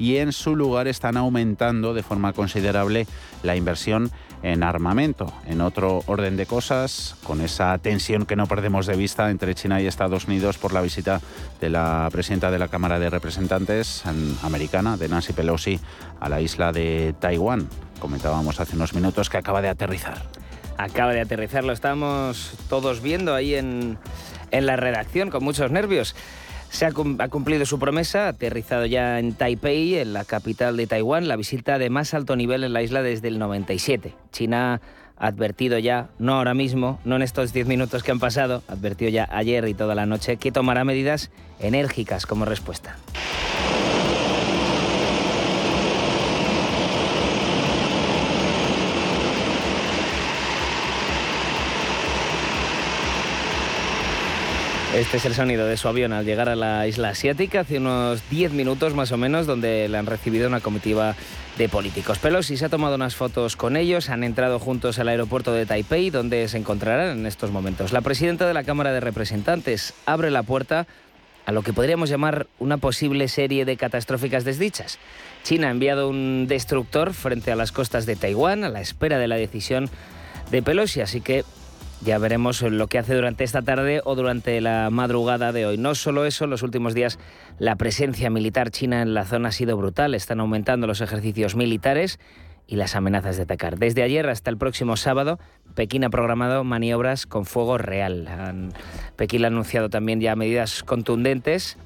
y en su lugar están aumentando de forma considerable la inversión en armamento. En otro orden de cosas, con esa tensión que no perdemos de vista entre China y Estados Unidos por la visita de la presidenta de la Cámara de Representantes americana, de Nancy Pelosi, a la isla de Taiwán. Comentábamos hace unos minutos que acaba de aterrizar. Acaba de aterrizar, lo estamos todos viendo ahí en, en la redacción con muchos nervios. Se ha, cumplido su promesa, ha aterrizado ya en Taipei, en la capital de Taiwán, la visita de más alto nivel en la isla desde el 97. China ha advertido ya, no ahora mismo, no en estos 10 minutos que han pasado, advertido ya ayer y toda la noche que tomará medidas enérgicas como respuesta. Este es el sonido de su avión al llegar a la isla asiática hace unos 10 minutos más o menos, donde le han recibido una comitiva de políticos. Pelosi se ha tomado unas fotos con ellos, han entrado juntos al aeropuerto de Taipei, donde se encontrarán en estos momentos. La presidenta de la Cámara de Representantes abre la puerta a lo que podríamos llamar una posible serie de catastróficas desdichas. China ha enviado un destructor frente a las costas de Taiwán a la espera de la decisión de Pelosi, así que ya veremos lo que hace durante esta tarde o durante la madrugada de hoy. No solo eso, en los últimos días la presencia militar china en la zona ha sido brutal. Están aumentando los ejercicios militares y las amenazas de atacar. Desde ayer hasta el próximo sábado, Pekín ha programado maniobras con fuego real. Pekín ha anunciado también ya medidas contundentes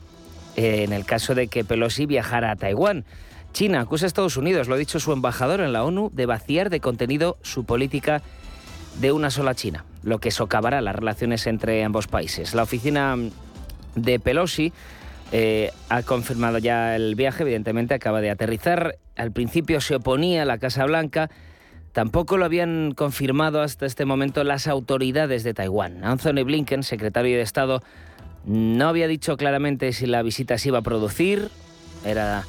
eh, en el caso de que Pelosi viajara a Taiwán. China acusa a Estados Unidos, lo ha dicho su embajador en la ONU, de vaciar de contenido su política de una sola China, lo que socavará las relaciones entre ambos países. La oficina de Pelosi eh, ha confirmado ya el viaje, evidentemente acaba de aterrizar. Al principio se oponía a la Casa Blanca. Tampoco lo habían confirmado hasta este momento las autoridades de Taiwán. Anthony Blinken, secretario de Estado, no había dicho claramente si la visita se iba a producir. Era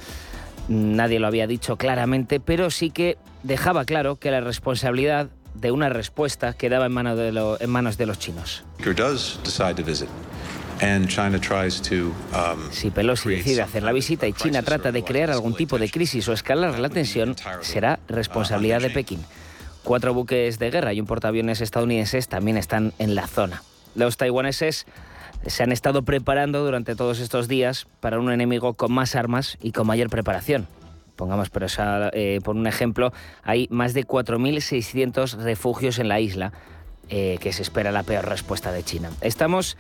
nadie lo había dicho claramente, pero sí que dejaba claro que la responsabilidad de una respuesta quedaba en, manos de, en manos de los chinos. Um, si Pelosi decide hacer la visita y China trata de crear algún tipo de crisis o escalar la tensión, será responsabilidad de Pekín. Cuatro buques de guerra y un portaaviones estadounidenses también están en la zona. Los taiwaneses se han estado preparando durante todos estos días para un enemigo con más armas y con mayor preparación pongamos pero eh, por un ejemplo, hay más de 4.600 refugios en la isla, eh, que se espera la peor respuesta de China. Estamos,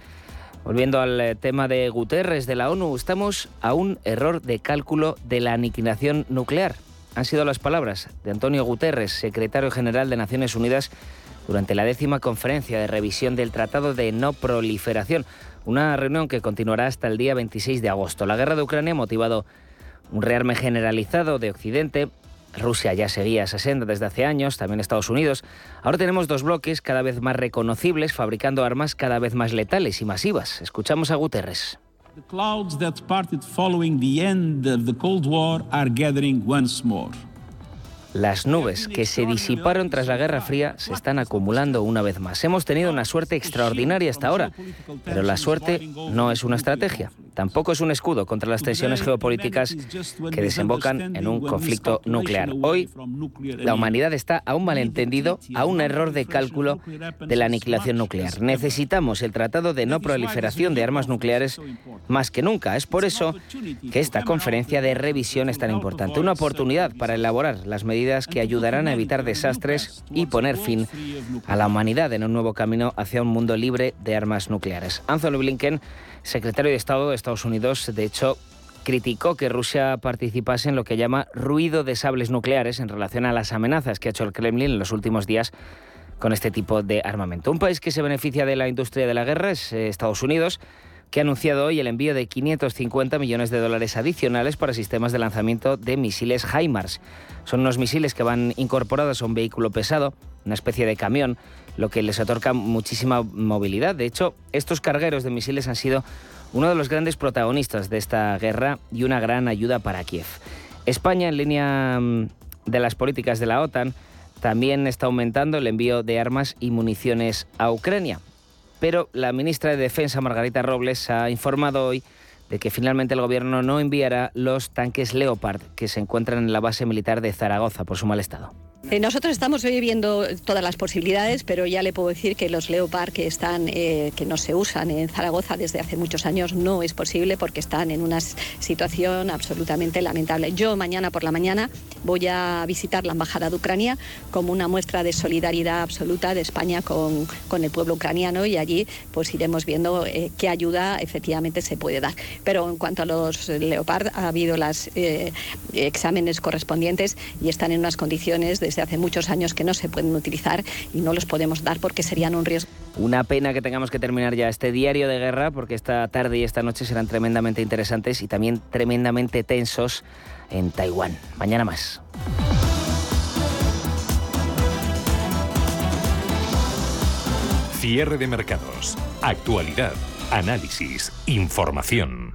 volviendo al eh, tema de Guterres de la ONU, estamos a un error de cálculo de la aniquilación nuclear. Han sido las palabras de Antonio Guterres, secretario general de Naciones Unidas, durante la décima conferencia de revisión del Tratado de No Proliferación, una reunión que continuará hasta el día 26 de agosto. La guerra de Ucrania ha motivado un rearme generalizado de Occidente. Rusia ya seguía esa senda desde hace años, también Estados Unidos. Ahora tenemos dos bloques cada vez más reconocibles, fabricando armas cada vez más letales y masivas. Escuchamos a Guterres. The clouds that parted following the end of the Cold War are gathering once more. Las nubes que se disiparon tras la Guerra Fría se están acumulando una vez más. Hemos tenido una suerte extraordinaria hasta ahora, pero la suerte no es una estrategia. Tampoco es un escudo contra las tensiones geopolíticas que desembocan en un conflicto nuclear. Hoy la humanidad está a un malentendido, a un error de cálculo de la aniquilación nuclear. Necesitamos el Tratado de No Proliferación de Armas Nucleares más que nunca. Es por eso que esta conferencia de revisión es tan importante. Una oportunidad para elaborar las medidas que ayudarán a evitar desastres y poner fin a la humanidad en un nuevo camino hacia un mundo libre de armas nucleares. Anthony Blinken secretario de Estado de Estados Unidos, de hecho, criticó que Rusia participase en lo que llama ruido de sables nucleares en relación a las amenazas que ha hecho el Kremlin en los últimos días con este tipo de armamento. Un país que se beneficia de la industria de la guerra es eh, Estados Unidos, que ha anunciado hoy el envío de 550 millones de dólares adicionales para sistemas de lanzamiento de misiles HIMARS. Son unos misiles que van incorporados a un vehículo pesado, una especie de camión, lo que les otorga muchísima movilidad. De hecho, estos cargueros de misiles han sido uno de los grandes protagonistas de esta guerra y una gran ayuda para Kiev. España, en línea mm, de las políticas de la OTAN, también está aumentando el envío de armas y municiones a Ucrania. Pero la ministra de Defensa, Margarita Robles, ha informado hoy de que finalmente el gobierno no enviará los tanques Leopard que se encuentran en la base militar de Zaragoza por su mal estado. Eh, nosotros estamos hoy viendo todas las posibilidades, pero ya le puedo decir que los Leopard que están, eh, que no se usan en Zaragoza desde hace muchos años no es posible porque están en una situación absolutamente lamentable. Yo mañana por la mañana voy a visitar la embajada de Ucrania como una muestra de solidaridad absoluta de España con, con el pueblo ucraniano y allí pues iremos viendo eh, qué ayuda efectivamente se puede dar. Pero en cuanto a los Leopard ha habido los exámenes correspondientes y están en unas condiciones de hace muchos años que no se pueden utilizar y no los podemos dar porque serían un riesgo. Una pena que tengamos que terminar ya este diario de guerra porque esta tarde y esta noche serán tremendamente interesantes y también tremendamente tensos en Taiwán. Mañana más. Cierre de mercados. Actualidad. Análisis. Información.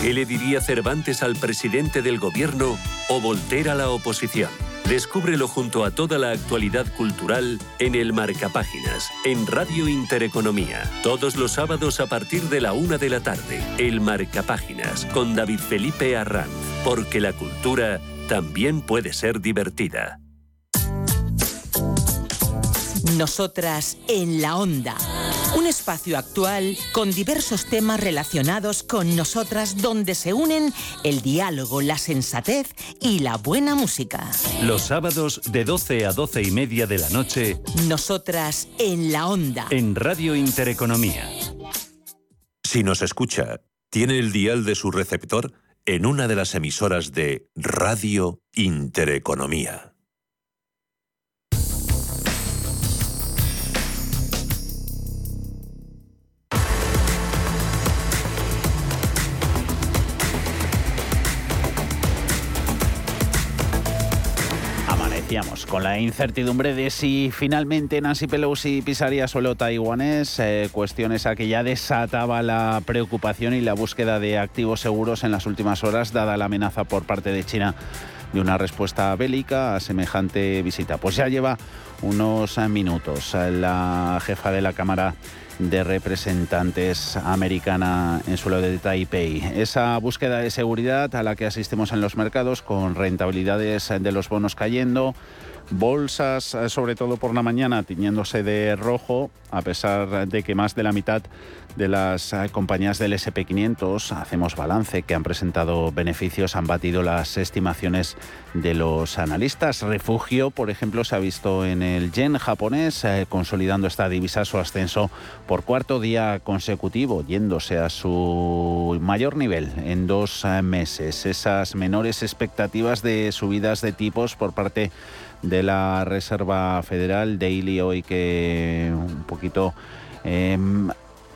¿Qué le diría Cervantes al presidente del gobierno o Voltaire a la oposición? Descúbrelo junto a toda la actualidad cultural en el Marcapáginas, en Radio Intereconomía. Todos los sábados a partir de la una de la tarde. El Marcapáginas, con David Felipe Arranz. Porque la cultura también puede ser divertida. Nosotras en la onda. Un espacio actual con diversos temas relacionados con nosotras donde se unen el diálogo, la sensatez y la buena música. Los sábados de 12 a 12 y media de la noche. Nosotras en la onda. En Radio Intereconomía. Si nos escucha, tiene el dial de su receptor en una de las emisoras de Radio Intereconomía. Con la incertidumbre de si finalmente Nancy Pelosi pisaría suelo taiwanés, eh, cuestiones a que ya desataba la preocupación y la búsqueda de activos seguros en las últimas horas, dada la amenaza por parte de China de una respuesta bélica a semejante visita. Pues ya lleva unos minutos la jefa de la Cámara de representantes americana en suelo de Taipei. Esa búsqueda de seguridad a la que asistimos en los mercados con rentabilidades de los bonos cayendo, bolsas sobre todo por la mañana tiñéndose de rojo, a pesar de que más de la mitad de las eh, compañías del SP500, hacemos balance, que han presentado beneficios, han batido las estimaciones de los analistas. Refugio, por ejemplo, se ha visto en el yen japonés, eh, consolidando esta divisa su ascenso por cuarto día consecutivo, yéndose a su mayor nivel en dos eh, meses. Esas menores expectativas de subidas de tipos por parte de la Reserva Federal, Daily hoy que un poquito em,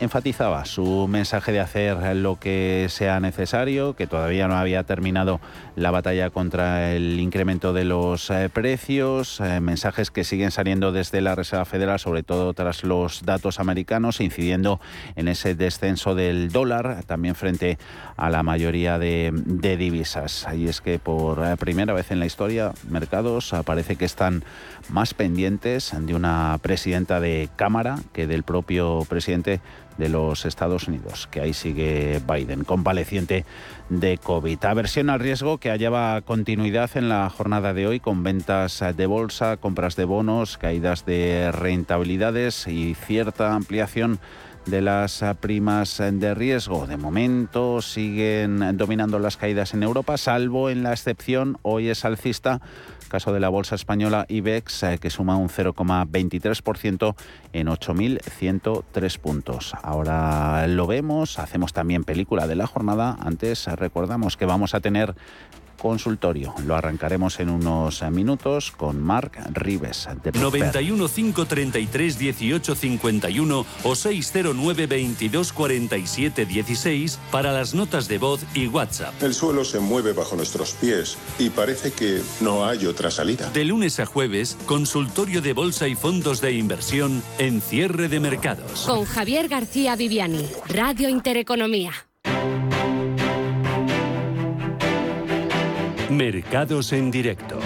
enfatizaba su mensaje de hacer lo que sea necesario, que todavía no había terminado la batalla contra el incremento de los eh, precios, eh, mensajes que siguen saliendo desde la Reserva Federal, sobre todo tras los datos americanos, incidiendo en ese descenso del dólar, también frente a la mayoría de, divisas. Y es que por eh, primera vez en la historia, mercados parece que están más pendientes de una presidenta de Cámara que del propio presidente de los Estados Unidos, que ahí sigue Biden, convaleciente de COVID. Aversión al riesgo que hallaba continuidad en la jornada de hoy con ventas de bolsa, compras de bonos, caídas de rentabilidades y cierta ampliación de las primas de riesgo. De momento siguen dominando las caídas en Europa, salvo en la excepción, hoy es alcista, caso de la bolsa española IBEX, eh, que suma un 0,23% en 8.103 puntos. Ahora lo vemos, hacemos también película de la jornada. Antes recordamos que vamos a tener consultorio. Lo arrancaremos en unos minutos con Marc Rives. De 91 533 18 51 o 609 22 47 16 para las notas de voz y WhatsApp. El suelo se mueve bajo nuestros pies y parece que no hay otra salida. De lunes a jueves, consultorio de bolsa y fondos de inversión en cierre de mercados. Con Javier García Viviani, Radio Intereconomía. Mercados en directo.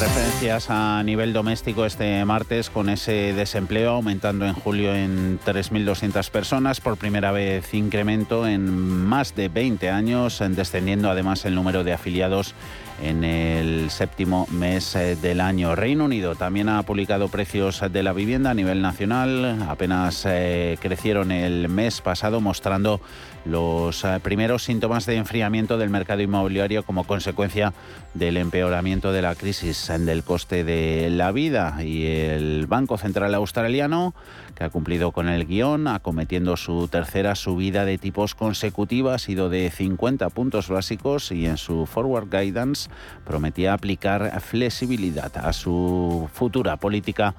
Referencias a nivel doméstico este martes con ese desempleo aumentando en julio en 3.200 personas, por primera vez incremento en más de 20 años, descendiendo además el número de afiliados en el séptimo mes eh, del año. Reino Unido también ha publicado precios de la vivienda a nivel nacional, apenas eh, crecieron el mes pasado mostrando los eh, primeros síntomas de enfriamiento del mercado inmobiliario como consecuencia del empeoramiento de la crisis del coste de la vida y el Banco Central Australiano que ha cumplido con el guion, acometiendo su tercera subida de tipos consecutiva, ha sido de 50 puntos básicos y en su forward guidance prometía aplicar flexibilidad a su futura política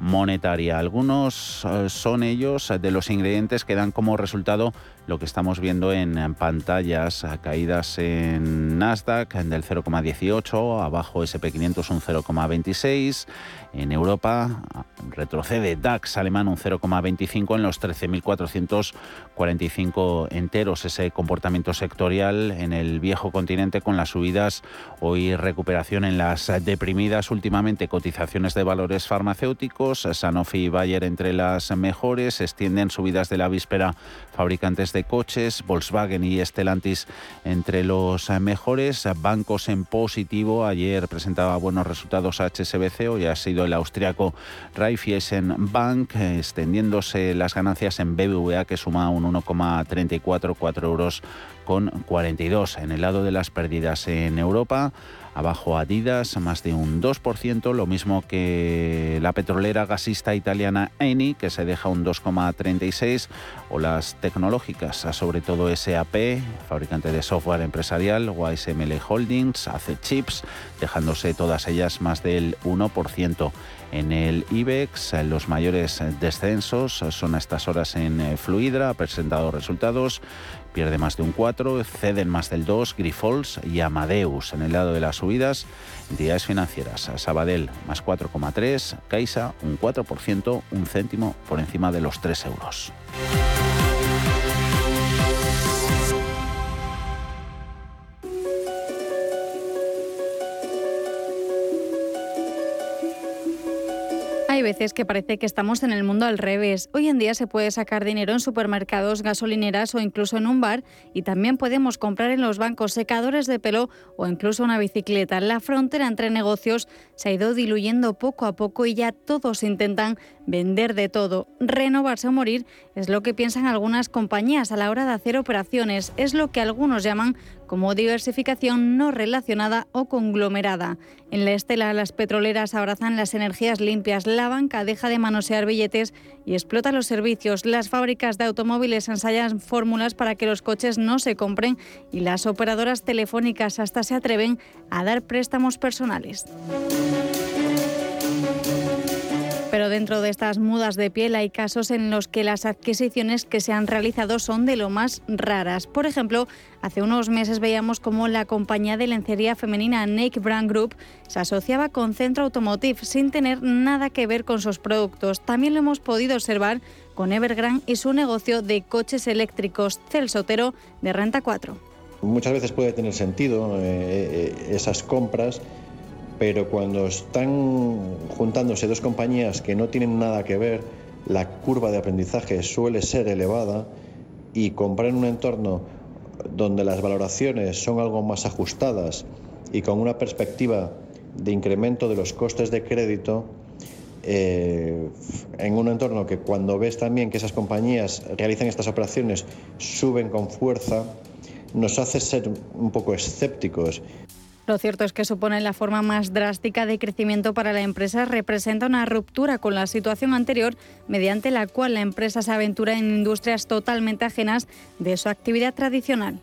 monetaria. Algunos eh, son ellos de los ingredientes que dan como resultado lo que estamos viendo en pantallas, caídas en Nasdaq del 0,18, abajo SP500 un 0,26, en Europa retrocede DAX alemán un 0,25 en los 13.445 enteros, ese comportamiento sectorial en el viejo continente con las subidas, hoy recuperación en las deprimidas últimamente cotizaciones de valores farmacéuticos, Sanofi y Bayer entre las mejores, extienden subidas de la víspera fabricantes de coches, Volkswagen y Stellantis entre los mejores, bancos en positivo, ayer presentaba buenos resultados HSBC, hoy ha sido el austriaco Raiffeisen Bank, extendiéndose las ganancias en BBVA que suma un 1,344 euros con 42. En el lado de las pérdidas en Europa, Abajo Adidas, más de un 2%, lo mismo que la petrolera gasista italiana Eni, que se deja un 2,36%, o las tecnológicas, sobre todo SAP, fabricante de software empresarial, YSML Holdings, hace chips, dejándose todas ellas más del 1%. En el IBEX, los mayores descensos son a estas horas en Fluidra, ha presentado resultados pierde más de un 4, ceden más del 2, Grifols y Amadeus. En el lado de las subidas, entidades financieras, Sabadell más 4,3, Caixa un 4%, un céntimo por encima de los 3 euros. Hay veces que parece que estamos en el mundo al revés. Hoy en día se puede sacar dinero en supermercados, gasolineras o incluso en un bar y también podemos comprar en los bancos secadores de pelo o incluso una bicicleta. La frontera entre negocios se ha ido diluyendo poco a poco y ya todos intentan vender de todo. Renovarse o morir es lo que piensan algunas compañías a la hora de hacer operaciones. Es lo que algunos llaman como diversificación no relacionada o conglomerada. En la estela, las petroleras abrazan las energías limpias, la banca deja de manosear billetes y explota los servicios, las fábricas de automóviles ensayan fórmulas para que los coches no se compren y las operadoras telefónicas hasta se atreven a dar préstamos personales. Pero dentro de estas mudas de piel hay casos en los que las adquisiciones que se han realizado son de lo más raras. Por ejemplo, hace unos meses veíamos cómo la compañía de lencería femenina Nike Brand Group se asociaba con Centro Automotive sin tener nada que ver con sus productos. También lo hemos podido observar con Evergrande y su negocio de coches eléctricos Celsotero de Renta 4. Muchas veces puede tener sentido eh, eh, esas compras pero cuando están juntándose dos compañías que no tienen nada que ver, la curva de aprendizaje suele ser elevada y comprar en un entorno donde las valoraciones son algo más ajustadas y con una perspectiva de incremento de los costes de crédito, eh, en un entorno que cuando ves también que esas compañías realizan estas operaciones suben con fuerza, nos hace ser un poco escépticos. Lo cierto es que supone la forma más drástica de crecimiento para la empresa, representa una ruptura con la situación anterior mediante la cual la empresa se aventura en industrias totalmente ajenas de su actividad tradicional.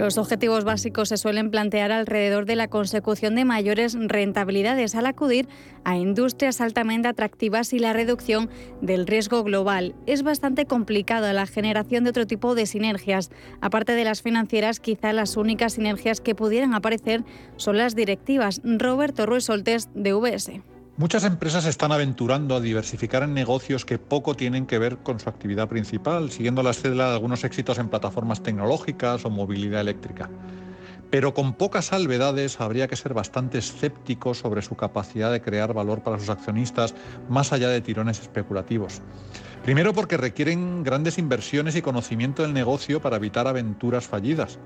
Los objetivos básicos se suelen plantear alrededor de la consecución de mayores rentabilidades al acudir a industrias altamente atractivas y la reducción del riesgo global. Es bastante complicada la generación de otro tipo de sinergias. Aparte de las financieras, quizá las únicas sinergias que pudieran aparecer son las directivas. Roberto Ruiz Soltes, de UBS. Muchas empresas están aventurando a diversificar en negocios que poco tienen que ver con su actividad principal, siguiendo la estela de algunos éxitos en plataformas tecnológicas o movilidad eléctrica. Pero con pocas salvedades habría que ser bastante escéptico sobre su capacidad de crear valor para sus accionistas más allá de tirones especulativos. Primero porque requieren grandes inversiones y conocimiento del negocio para evitar aventuras fallidas.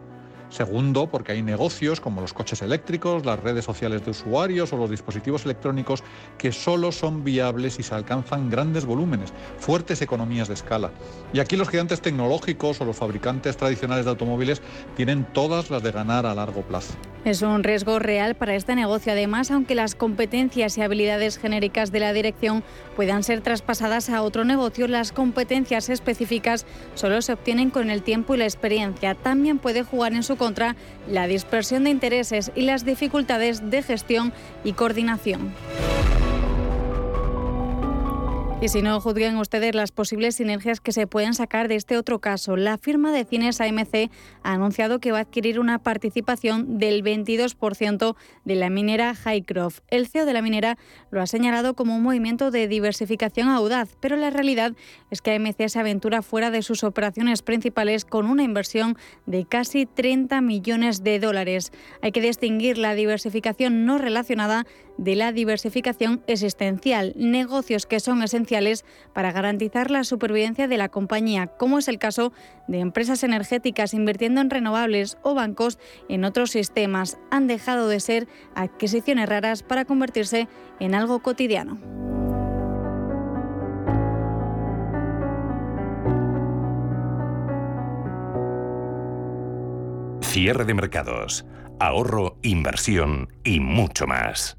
Segundo, porque hay negocios como los coches eléctricos, las redes sociales de usuarios o los dispositivos electrónicos que solo son viables si se alcanzan grandes volúmenes, fuertes economías de escala. Y aquí los gigantes tecnológicos o los fabricantes tradicionales de automóviles tienen todas las de ganar a largo plazo. Es un riesgo real para este negocio. Además, aunque las competencias y habilidades genéricas de la dirección puedan ser traspasadas a otro negocio, las competencias específicas solo se obtienen con el tiempo y la experiencia. También puede jugar en su contra la dispersión de intereses y las dificultades de gestión y coordinación. Y si no, juzguen ustedes las posibles sinergias que se pueden sacar de este otro caso. La firma de cines AMC ha anunciado que va a adquirir una participación del 22% de la minera Highcroft. El CEO de la minera lo ha señalado como un movimiento de diversificación audaz, pero la realidad es que AMC se aventura fuera de sus operaciones principales con una inversión de casi 30 millones de dólares. Hay que distinguir la diversificación no relacionada de la diversificación existencial, negocios que son esenciales para garantizar la supervivencia de la compañía, como es el caso de empresas energéticas invirtiendo en renovables o bancos en otros sistemas. Han dejado de ser adquisiciones raras para convertirse en algo cotidiano. Cierre de mercados, ahorro, inversión y mucho más.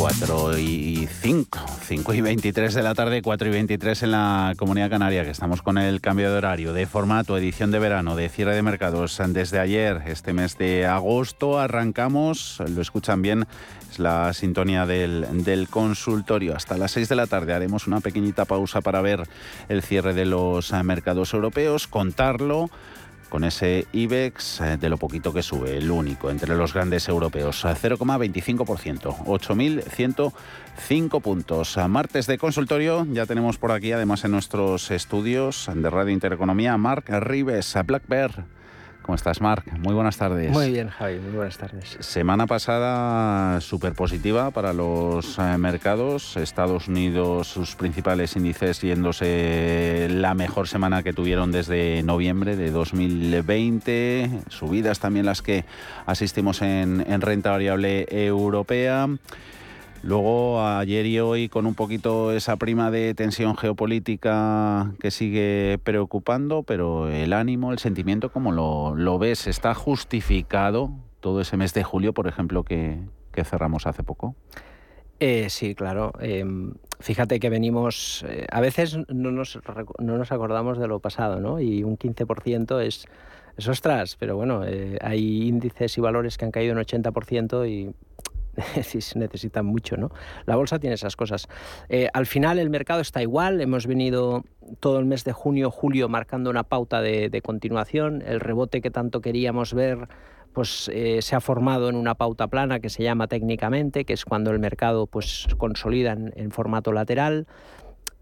4 y 5, 5 y 23 de la tarde, 4 y 23 en la Comunidad Canaria, que estamos con el cambio de horario, de formato, edición de verano, de cierre de mercados. Desde ayer, este mes de agosto, arrancamos, lo escuchan bien, es la sintonía del, del consultorio. Hasta las 6 de la tarde haremos una pequeñita pausa para ver el cierre de los mercados europeos, contarlo con ese IBEX eh, de lo poquito que sube, el único entre los grandes europeos, 0,25%, 8.105 puntos. Martes de consultorio, ya tenemos por aquí, además en nuestros estudios de Radio Intereconomía, Marc Rives, Black Bear. ¿Cómo estás, Marc? Muy buenas tardes. Muy bien, Javi, muy buenas tardes. Semana pasada súper positiva para los eh, mercados. Estados Unidos, sus principales índices yéndose la mejor semana que tuvieron desde noviembre de 2020. Subidas también las que asistimos en, en renta variable europea. Luego, ayer y hoy, con un poquito esa prima de tensión geopolítica que sigue preocupando, pero el ánimo, el sentimiento, ¿cómo lo, ves? ¿Está justificado todo ese mes de julio, por ejemplo, que, cerramos hace poco? Eh, sí, claro. Em, fíjate que venimos, eh, a veces no nos, no nos acordamos de lo pasado, ¿no? Y un 15% es es ostras, pero bueno, eh, hay índices y valores que han caído en 80% y se necesitan mucho, ¿no? La bolsa tiene esas cosas. Eh, al final el mercado está igual, hemos venido todo el mes de junio, julio marcando una pauta de, continuación, el rebote que tanto queríamos ver pues eh, se ha formado en una pauta plana que se llama técnicamente, que es cuando el mercado pues consolida en formato lateral.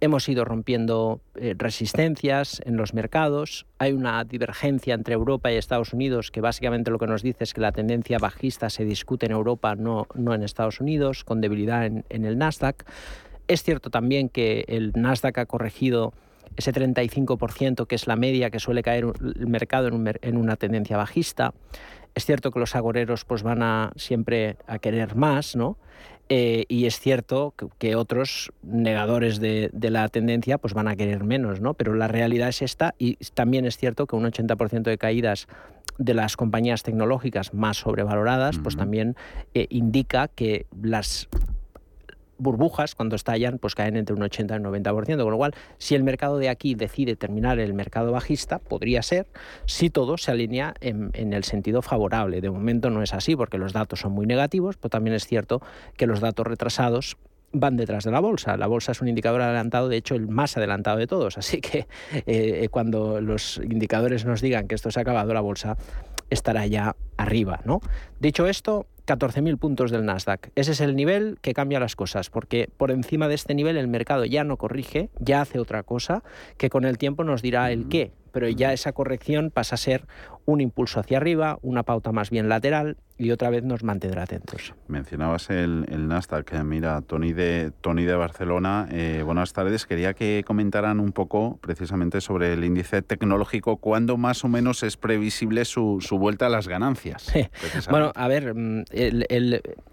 Hemos ido rompiendo eh, resistencias en los mercados. Hay una divergencia entre Europa y Estados Unidos que básicamente lo que nos dice es que la tendencia bajista se discute en Europa, no, no en Estados Unidos, con debilidad en, el Nasdaq. Es cierto también que el Nasdaq ha corregido ese 35% que es la media que suele caer el mercado en, en una tendencia bajista. Es cierto que los agoreros pues, van a siempre a querer más, ¿no? Eh, y es cierto que, otros negadores de, la tendencia pues van a querer menos, ¿no? Pero la realidad es esta y también es cierto que un 80% de caídas de las compañías tecnológicas más sobrevaloradas, pues también eh, indica que las burbujas, cuando estallan, pues caen entre un 80 y un 90%, con lo cual, si el mercado de aquí decide terminar el mercado bajista, podría ser si todo se alinea en, el sentido favorable. De momento no es así porque los datos son muy negativos, pero también es cierto que los datos retrasados van detrás de la bolsa. La bolsa es un indicador adelantado, de hecho el más adelantado de todos. Así que eh, cuando los indicadores nos digan que esto se ha acabado, la bolsa estará ya arriba. ¿no? Dicho esto, 14.000 puntos del Nasdaq. Ese es el nivel que cambia las cosas, porque por encima de este nivel el mercado ya no corrige, ya hace otra cosa, que con el tiempo nos dirá el qué pero ya esa corrección pasa a ser un impulso hacia arriba, una pauta más bien lateral y otra vez nos mantendrá atentos. Mencionabas el, el Nasdaq, mira, Tony de, Tony de Barcelona, eh, buenas tardes, quería que comentaran un poco precisamente sobre el índice tecnológico, cuándo más o menos es previsible su, su vuelta a las ganancias. bueno, a ver, mm,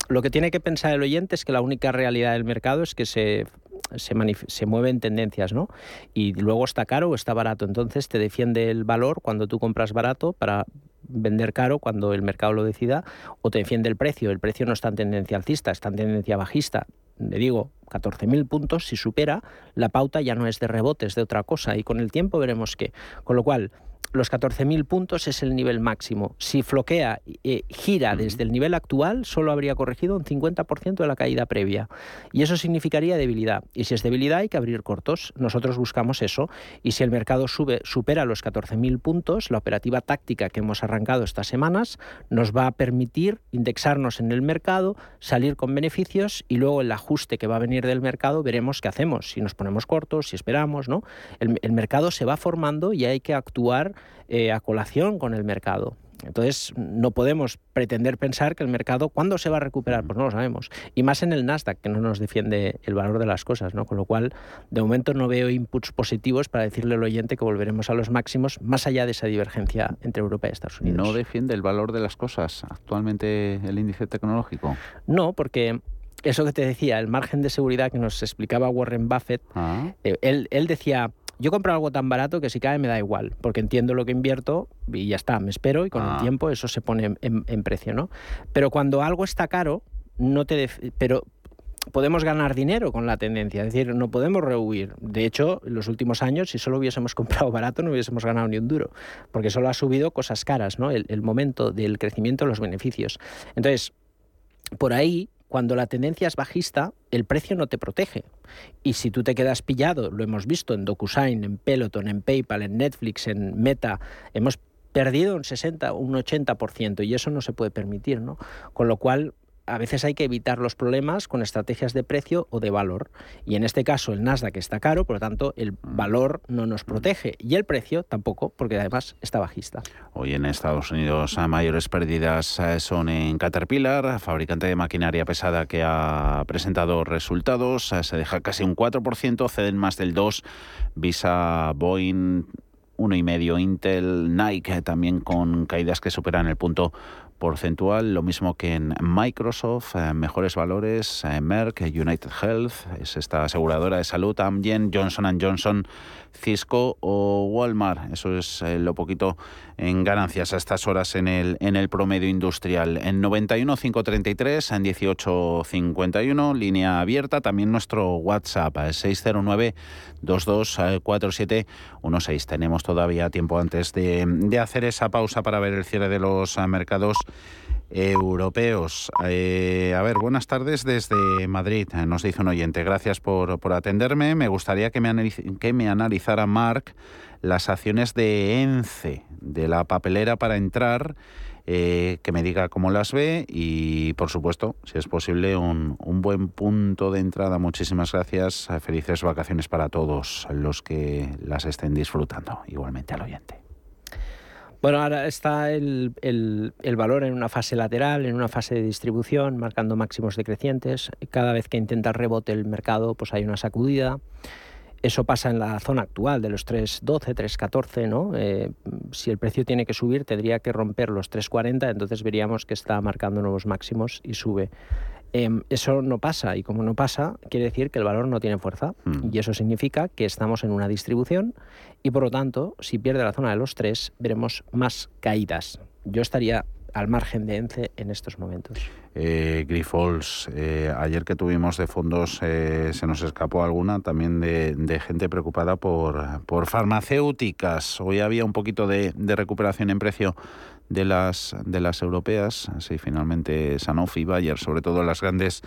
lo que tiene que pensar el oyente es que la única realidad del mercado es que se se, mueven tendencias, ¿no? Y luego está caro o está barato. Entonces te defiende el valor cuando tú compras barato para vender caro cuando el mercado lo decida o te defiende el precio. El precio no está en tendencia alcista, está en tendencia bajista. Le digo, 14.000 puntos, si supera, la pauta ya no es de rebotes, de otra cosa. Y con el tiempo veremos qué. Con lo cual, los 14.000 puntos es el nivel máximo. Si floquea, eh, gira desde el nivel actual, solo habría corregido un 50% de la caída previa. Y eso significaría debilidad. Y si es debilidad hay que abrir cortos. Nosotros buscamos eso. Y si el mercado sube, supera los 14.000 puntos, la operativa táctica que hemos arrancado estas semanas nos va a permitir indexarnos en el mercado, salir con beneficios y luego el ajuste que va a venir del mercado veremos qué hacemos. Si nos ponemos cortos, si esperamos, ¿no? El, el mercado se va formando y hay que actuar eh, a colación con el mercado. Entonces, no podemos pretender pensar que el mercado, ¿cuándo se va a recuperar? Pues no lo sabemos. Y más en el Nasdaq, que no nos defiende el valor de las cosas, ¿no? Con lo cual, de momento no veo inputs positivos para decirle al oyente que volveremos a los máximos, más allá de esa divergencia entre Europa y Estados Unidos. ¿No defiende el valor de las cosas actualmente el índice tecnológico? No, porque eso que te decía, el margen de seguridad que nos explicaba Warren Buffett, ah. eh, él, él decía yo compro algo tan barato que si cae me da igual, porque entiendo lo que invierto y ya está, me espero y con el ah. tiempo eso se pone en, precio, ¿no? Pero cuando algo está caro, no te... pero podemos ganar dinero con la tendencia, es decir, no podemos rehuir. De hecho, en los últimos años, si solo hubiésemos comprado barato, no hubiésemos ganado ni un duro, porque solo ha subido cosas caras, ¿no? El, el momento del crecimiento los beneficios. Entonces, por ahí cuando la tendencia es bajista, el precio no te protege. Y si tú te quedas pillado, lo hemos visto en DocuSign, en Peloton, en PayPal, en Netflix, en Meta, hemos perdido un 60, un 80% y eso no se puede permitir, ¿no? Con lo cual a veces hay que evitar los problemas con estrategias de precio o de valor. Y en este caso el Nasdaq está caro, por lo tanto el mm. valor no nos protege y el precio tampoco, porque además está bajista. Hoy en Estados Unidos mayores pérdidas eh, son en Caterpillar, fabricante de maquinaria pesada que ha presentado resultados, eh, se deja casi un 4%, ceden más del 2%, Visa, Boeing, 1,5%, Intel, Nike también con caídas que superan el punto porcentual, lo mismo que en Microsoft, eh, mejores valores, eh, Merck, United Health, es esta aseguradora de salud, también Johnson Johnson, Cisco o Walmart. Eso es eh, lo poquito en ganancias a estas horas en el, en el promedio industrial. En 91.533, en 18.51, línea abierta, también nuestro WhatsApp, 609 224716. Tenemos todavía tiempo antes de, de hacer esa pausa para ver el cierre de los mercados europeos. Eh, a ver, buenas tardes desde Madrid, eh, nos dice un oyente. Gracias por, por atenderme. Me gustaría que me, que me analizara Mark las acciones de ENCE, de la papelera para entrar. Eh, que me diga cómo las ve y, por supuesto, si es posible, un, un, buen punto de entrada. Muchísimas gracias. Felices vacaciones para todos los que las estén disfrutando, igualmente al oyente. Bueno, ahora está el, valor en una fase lateral, en una fase de distribución, marcando máximos decrecientes. Cada vez que intenta el rebote el mercado, pues hay una sacudida. Eso pasa en la zona actual de los 3.12, 3.14, ¿no? Eh, si el precio tiene que subir, tendría que romper los 3.40, entonces veríamos que está marcando nuevos máximos y sube. Em, eso no pasa y como no pasa, quiere decir que el valor no tiene fuerza mm. y eso significa que estamos en una distribución y por lo tanto, si pierde la zona de los tres, veremos más caídas. Yo estaría al margen de ENCE en estos momentos. Eh, eh, ayer que tuvimos de fondos eh, se nos escapó alguna también de, gente preocupada por, por, farmacéuticas. Hoy había un poquito de, recuperación en precio de las, de las europeas. Sí, finalmente Sanofi, Bayer, sobre todo las grandes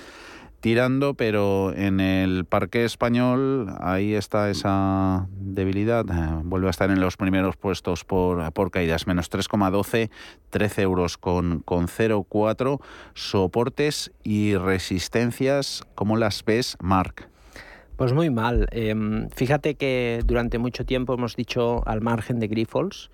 tirando, pero en el parque español ahí está esa debilidad. Eh, vuelve a estar en los primeros puestos por, caídas, menos 3,12, 13 euros con, con 0,4. Soportes y resistencias, ¿cómo las ves, Mark? Pues muy mal. Em, fíjate que durante mucho tiempo hemos dicho al margen de Grifols,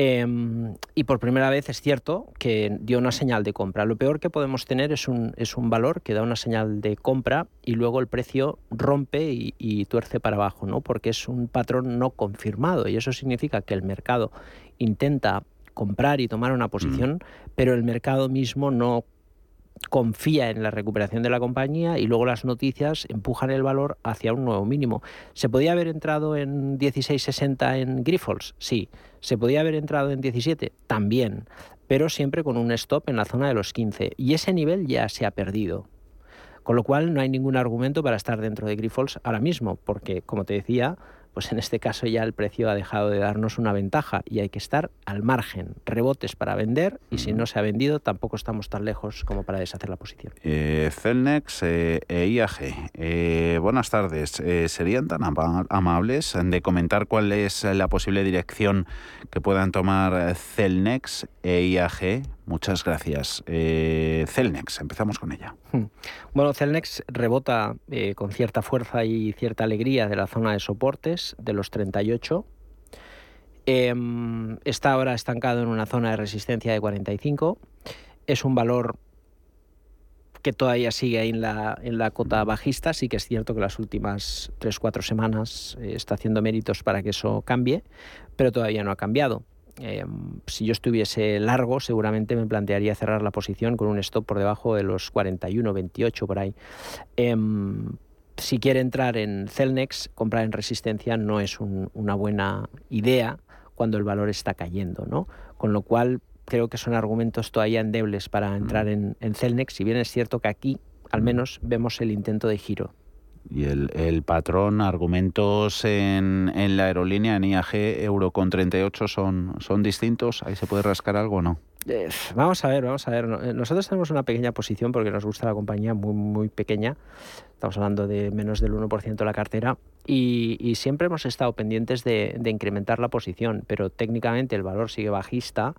Em, y por primera vez es cierto que dio una señal de compra. Lo peor que podemos tener es un, es un valor que da una señal de compra y luego el precio rompe y, tuerce para abajo, ¿no? porque es un patrón no confirmado y eso significa que el mercado intenta comprar y tomar una posición, mm. pero el mercado mismo no confía en la recuperación de la compañía y luego las noticias empujan el valor hacia un nuevo mínimo. ¿Se podía haber entrado en 16.60 en Grifols? Sí. ¿Se podía haber entrado en 17? También. Pero siempre con un stop en la zona de los 15. Y ese nivel ya se ha perdido. Con lo cual no hay ningún argumento para estar dentro de Grifols ahora mismo, porque, como te decía, pues en este caso ya el precio ha dejado de darnos una ventaja y hay que estar al margen, rebotes para vender y si no se ha vendido tampoco estamos tan lejos como para deshacer la posición. Eh, Celnex eh, e IAG, eh, buenas tardes. ¿Serían tan amables de comentar cuál es la posible dirección que puedan tomar Celnex e IAG Muchas gracias. Eh, Celnex, empezamos con ella. Hmm. Bueno, Celnex rebota eh, con cierta fuerza y cierta alegría de la zona de soportes de los 38. Em, está ahora estancado en una zona de resistencia de 45. Es un valor que todavía sigue ahí en la, en la cota bajista. Sí que es cierto que las últimas 3-4 semanas eh, está haciendo méritos para que eso cambie, pero todavía no ha cambiado. Em, si yo estuviese largo, seguramente me plantearía cerrar la posición con un stop por debajo de los 41, 28 por ahí. Em, si quiere entrar en Celnex, comprar en resistencia no es una buena idea cuando el valor está cayendo, ¿no? Con lo cual creo que son argumentos todavía endebles para entrar mm. en, en Celnex, si bien es cierto que aquí al mm. menos vemos el intento de giro y el, el patrón, argumentos en, en, la aerolínea, en IAG, Euro con 38 son, son distintos. ¿Ahí se puede rascar algo o no? Eh, vamos a ver, vamos a ver. Eh, nosotros tenemos una pequeña posición porque nos gusta la compañía muy, muy pequeña. Estamos hablando de menos del 1% de la cartera. Y, siempre hemos estado pendientes de, incrementar la posición, pero técnicamente el valor sigue bajista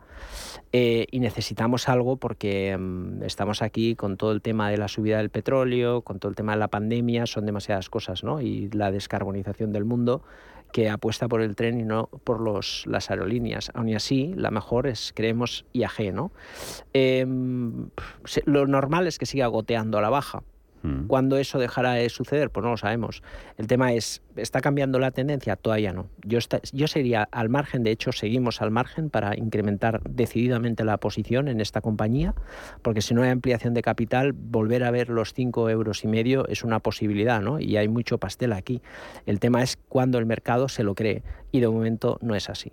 eh, y necesitamos algo porque mm, estamos aquí con todo el tema de la subida del petróleo, con todo el tema de la pandemia, son demasiadas cosas, ¿no? Y la descarbonización del mundo que apuesta por el tren y no por los, las aerolíneas. Aún así, la mejor es, creemos, IAG. ¿no? Em, lo normal es que siga goteando a la baja. Mm. ¿Cuándo eso dejará de suceder? Pues no lo sabemos. El tema es, ¿está cambiando la tendencia? Todavía no. Yo, yo sería al margen, de hecho, seguimos al margen para incrementar decididamente la posición en esta compañía, porque si no hay ampliación de capital, volver a ver los 5 euros y medio es una posibilidad, ¿no? Y hay mucho pastel aquí. El tema es cuándo el mercado se lo cree, y de momento no es así.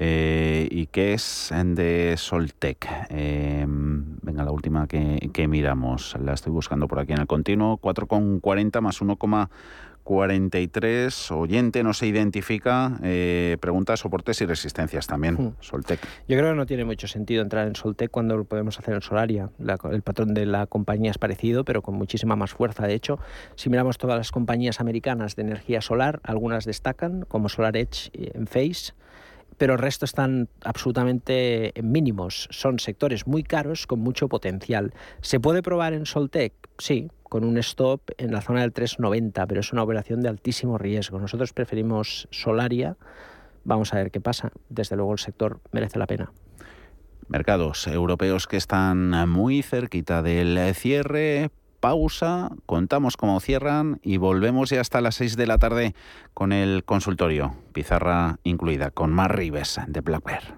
Eh, ¿Y qué es de Soltec? Em, venga, la última que, miramos. La estoy buscando por aquí en el continuo. 4,40 más 1,43. Oyente no se identifica. Eh, pregunta soportes y resistencias también. Hmm. Soltec. Yo creo que no tiene mucho sentido entrar en Soltec cuando lo podemos hacer en Solaria. el patrón de la compañía es parecido, pero con muchísima más fuerza. De hecho, si miramos todas las compañías americanas de energía solar, algunas destacan, como SolarEdge en Face pero el resto están absolutamente mínimos. Son sectores muy caros con mucho potencial. ¿Se puede probar en Soltec? Sí, con un stop en la zona del 390, pero es una operación de altísimo riesgo. Nosotros preferimos Solaria. Vamos a ver qué pasa. Desde luego el sector merece la pena. Mercados europeos que están muy cerquita del cierre, pausa, contamos cómo cierran y volvemos ya hasta las 6 de la tarde con el consultorio, pizarra incluida, con Mar Rives de Black Bear.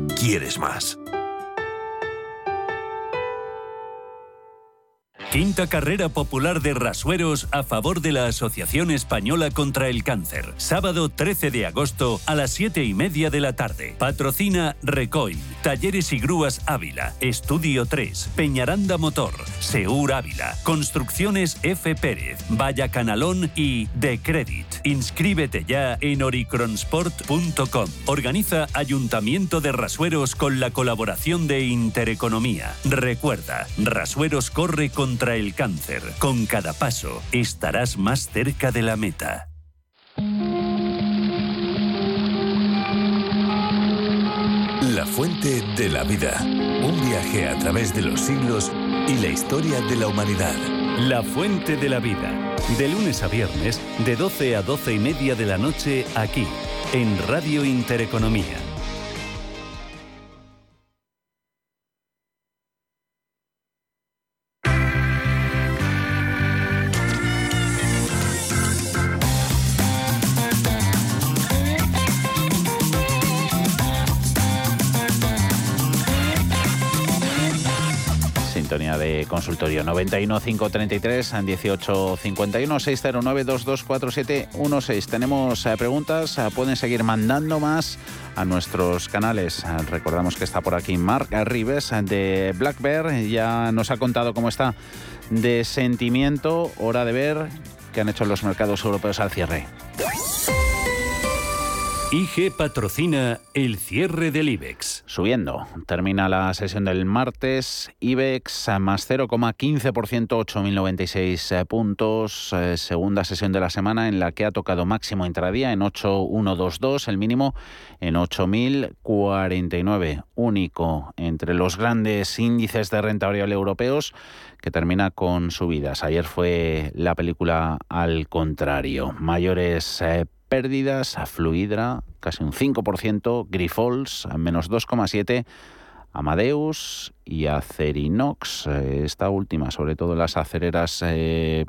quieres más. Quinta carrera popular de rasueros a favor de la Asociación Española contra el Cáncer. Sábado 13 de agosto a las 7 y media de la tarde. Patrocina Recoil, Talleres y Grúas Ávila, Estudio 3, Peñaranda Motor, Seur Ávila, Construcciones F. Pérez, Vaya Canalón y The Credit. Inscríbete ya en oricronsport.com. Organiza Ayuntamiento de Rasueros con la colaboración de Intereconomía. Recuerda, Rasueros corre contra contra el cáncer. Con cada paso estarás más cerca de la meta. La fuente de la vida. Un viaje a través de los siglos y la historia de la humanidad. La fuente de la vida. De lunes a viernes, de 12 a 12 y media de la noche, aquí, en Radio Intereconomía. De consultorio 91 533 18 51 609 224716. Tenemos eh, preguntas, eh, pueden seguir mandando más a nuestros canales. Eh, recordamos que está por aquí Mark Rives de Black Bear, ya nos ha contado cómo está de sentimiento, hora de ver qué han hecho los mercados europeos al cierre. IG patrocina el cierre del IBEX. Subiendo. Termina la sesión del martes. IBEX más 0,15%, 8.096 puntos. Eh, segunda sesión de la semana en la que ha tocado máximo intradía en 8.122, el mínimo en 8.049. Único entre los grandes índices de renta variable europeos que termina con subidas. Ayer fue la película al contrario. Mayores eh, pérdidas, a Fluidra casi un 5%, Grifols a menos 2,7%, Amadeus y Acerinox, eh, esta última, sobre todo las acereras eh,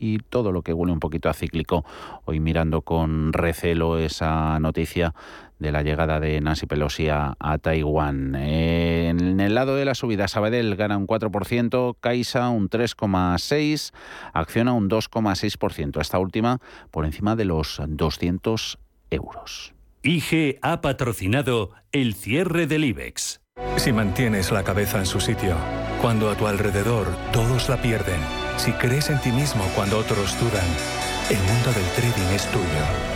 y todo lo que huele un poquito a cíclico. Hoy mirando con recelo esa noticia de la llegada de Nancy Pelosi a, Taiwán. en el lado de la subida, Sabadell gana un 4%, Caixa un 3,6%, Acciona un 2,6%. Esta última por encima de los 200 euros. IG ha patrocinado el cierre del IBEX. Si mantienes la cabeza en su sitio, cuando a tu alrededor todos la pierden, si crees en ti mismo cuando otros dudan, el mundo del trading es tuyo.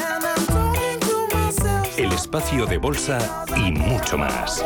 El espacio de bolsa y mucho más.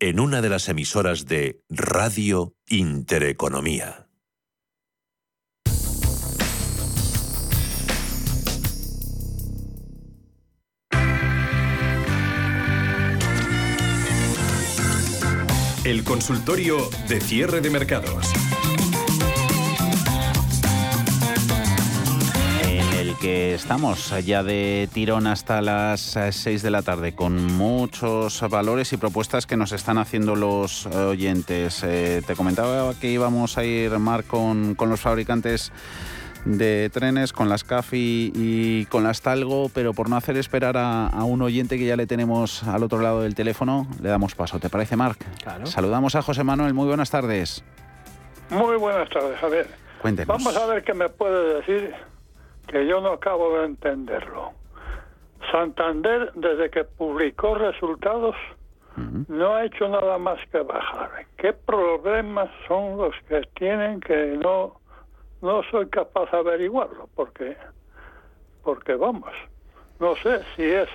en una de las emisoras de Radio Intereconomía. El consultorio de cierre de mercados. Que estamos ya de tirón hasta las 6 de la tarde con muchos valores y propuestas que nos están haciendo los oyentes. Eh, te comentaba que íbamos a ir, Mar, con, con los fabricantes de trenes, con las CAFI y con las Talgo, pero por no hacer esperar a, a, un oyente que ya le tenemos al otro lado del teléfono, le damos paso. ¿Te parece, Marc? Claro. Saludamos a José Manuel. Muy buenas tardes. Muy buenas tardes. A ver, Cuéntenos. vamos a ver qué me puede decir que yo no acabo de entenderlo. Santander, desde que publicó resultados, no ha hecho nada más que bajar. ¿Qué problemas son los que tienen que no no soy capaz de averiguarlo? Porque porque vamos, no sé si es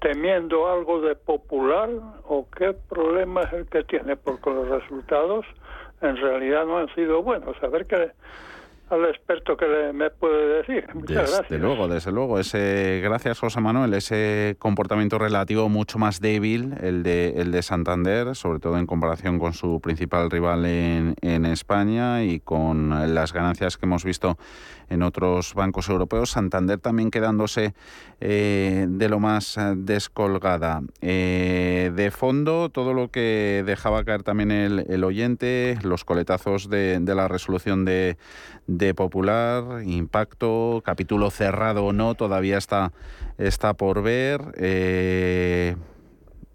temiendo algo de popular o qué problema es el que tiene, porque los resultados en realidad no han sido buenos. A ver qué al experto que le, me puede decir. Muchas desde gracias. luego, desde luego. Ese, gracias, José Manuel. Ese comportamiento relativo mucho más débil, el de, el de Santander, sobre todo en comparación con su principal rival en, en España y con las ganancias que hemos visto en otros bancos europeos. Santander también quedándose eh, de lo más descolgada. Eh, de fondo, todo lo que dejaba caer también el, el oyente, los coletazos de, de la resolución de, de Popular, impacto, capítulo cerrado o no, todavía está, está por ver. Eh,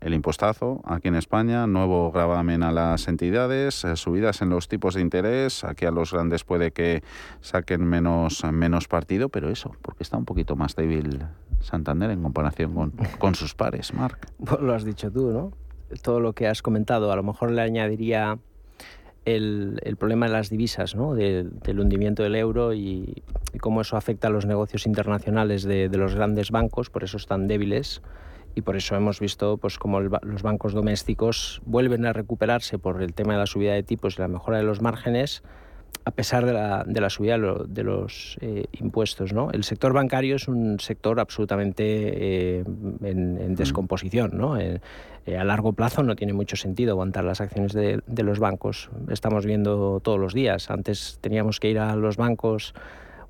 el impuestazo aquí en España, nuevo gravamen a las entidades, eh, subidas en los tipos de interés, aquí a los grandes puede que saquen menos, menos partido, pero eso, porque está un poquito más débil Santander en comparación con, con sus pares, Marc. lo has dicho tú, ¿no? Todo lo que has comentado, a lo mejor le añadiría el, problema de las divisas, ¿no? del hundimiento del euro y, cómo eso afecta a los negocios internacionales de, los grandes bancos, por eso están débiles y por eso hemos visto pues como los bancos domésticos vuelven a recuperarse por el tema de la subida de tipos y la mejora de los márgenes a pesar de la, de la subida de los eh, impuestos. ¿no? El sector bancario es un sector absolutamente eh, en, descomposición. ¿no? Eh, a largo plazo no tiene mucho sentido aguantar las acciones de, de los bancos. Estamos viendo todos los días. Antes teníamos que ir a los bancos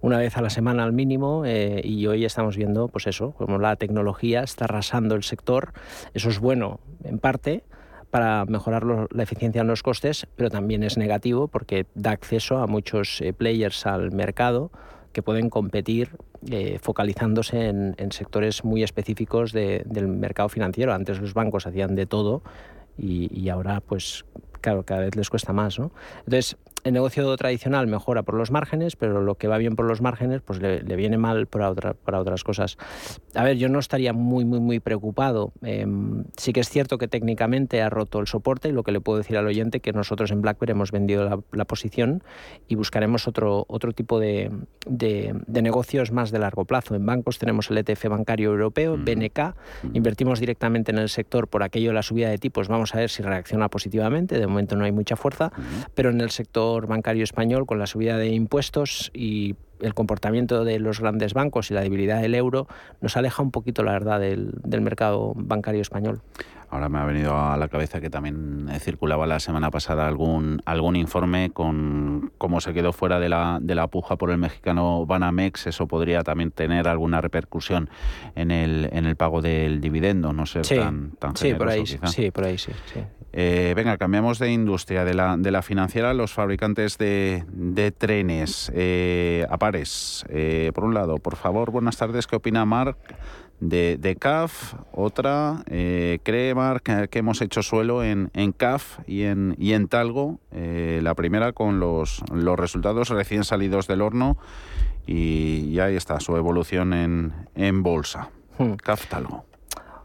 una vez a la semana al mínimo eh, y hoy estamos viendo pues eso, como la tecnología está arrasando el sector. Eso es bueno en parte para mejorar la eficiencia en los costes, pero también es negativo porque da acceso a muchos eh, players al mercado que pueden competir eh, focalizándose en, sectores muy específicos del mercado financiero. Antes los bancos hacían de todo y, y ahora pues claro, cada vez les cuesta más. ¿no? Entonces, el negocio tradicional mejora por los márgenes, pero lo que va bien por los márgenes, pues le, viene mal para, otra, para otras cosas. A ver, yo no estaría muy, muy, muy preocupado. Em, sí que es cierto que técnicamente ha roto el soporte y lo que le puedo decir al oyente que nosotros en BlackBerry hemos vendido la, posición y buscaremos otro, otro tipo de, de, negocios más de largo plazo. En bancos tenemos el ETF bancario europeo, BNK, invertimos directamente en el sector por aquello de la subida de tipos. Vamos a ver si reacciona positivamente. De momento no hay mucha fuerza, pero en el sector bancario español con la subida de impuestos y el comportamiento de los grandes bancos y la debilidad del euro nos aleja un poquito, la verdad, del, del mercado bancario español. Ahora me ha venido a la cabeza que también circulaba la semana pasada algún, algún informe con cómo se quedó fuera de la, de la puja por el mexicano Banamex. Eso podría también tener alguna repercusión en el, en el pago del dividendo, no ser tan, tan sí, por ahí, Sí, por ahí sí. Eh, venga, cambiamos de industria, de la, de la financiera, los fabricantes de, de trenes. Eh, eh, por un lado, por favor, buenas tardes, ¿qué opina Marc de, CAF, otra, eh, cree que, hemos hecho suelo en, en CAF y en, y en Talgo, eh, la primera con los, los resultados recién salidos del horno y, ahí está su evolución en, en bolsa. Hmm. CAF Talgo.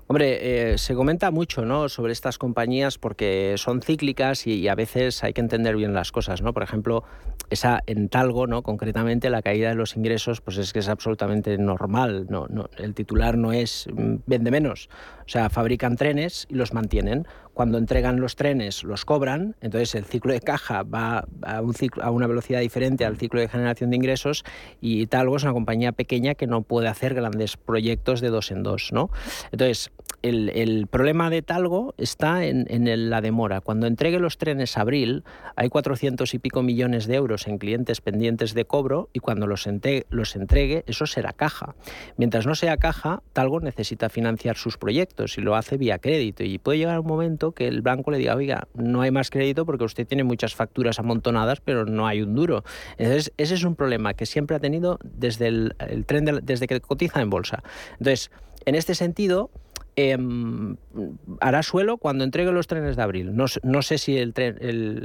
Hombre, eh, se comenta mucho ¿no? sobre estas compañías porque son cíclicas y, a veces hay que entender bien las cosas. ¿no? Por ejemplo, esa en Talgo, ¿no? concretamente, la caída de los ingresos pues es que es absolutamente normal. No, no, el titular no es mm, vende menos. O sea, fabrican trenes y los mantienen. Cuando entregan los trenes, los cobran. Entonces, el ciclo de caja va a, un ciclo, a una velocidad diferente al ciclo de generación de ingresos y Talgo es una compañía pequeña que no puede hacer grandes proyectos de dos en dos. ¿no? Entonces, el, problema de Talgo está en, la demora. Cuando entregue los trenes abril, hay 400 y pico millones de euros en clientes pendientes de cobro y cuando los, los entregue, eso será caja. Mientras no sea caja, Talgo necesita financiar sus proyectos y lo hace vía crédito. Y puede llegar un momento que el banco le diga, oiga, no hay más crédito porque usted tiene muchas facturas amontonadas, pero no hay un duro. Entonces, ese es un problema que siempre ha tenido desde el, tren desde que cotiza en bolsa. Entonces, en este sentido, Em, hará suelo cuando entregue los trenes de abril. No, sé si el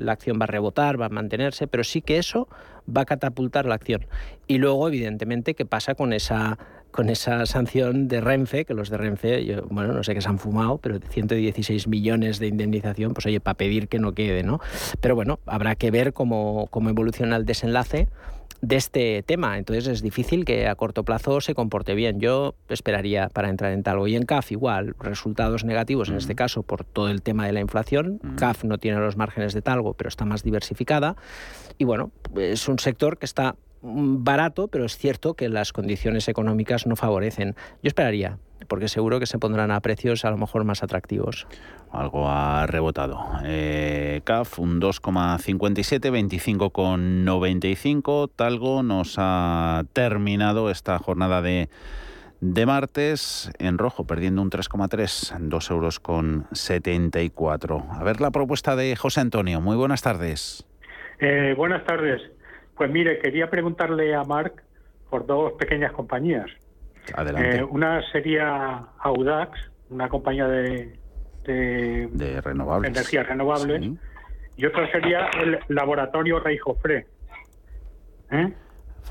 la acción va a rebotar, va a mantenerse, pero sí que eso va a catapultar la acción. Y luego, evidentemente, ¿qué pasa con esa con esa sanción de Renfe, que los de Renfe, yo, bueno, no sé qué se han fumado, pero 116 millones de indemnización, pues oye, para pedir que no quede, ¿no? Pero bueno, habrá que ver cómo, cómo evoluciona el desenlace de este tema. Entonces es difícil que a corto plazo se comporte bien. Yo esperaría para entrar en Talgo y en CAF igual, resultados negativos en este caso por todo el tema de la inflación. CAF no tiene los márgenes de Talgo, pero está más diversificada. Y bueno, es un sector que está mm, barato, pero es cierto que las condiciones económicas no favorecen. Yo esperaría, porque seguro que se pondrán a precios a lo mejor más atractivos algo ha rebotado. Eh, CAF un 2,57, 25,95. Talgo nos ha terminado esta jornada de, de martes en rojo, perdiendo un 3,3, 2 euros con 74. A ver la propuesta de José Antonio. Muy buenas tardes. Eh, buenas tardes. Pues mire, quería preguntarle a Marc por dos pequeñas compañías. Adelante. Eh, una sería Audax, una compañía de, de, de renovables. energías renovables y otra sería el laboratorio Rey Jofré. ¿Eh?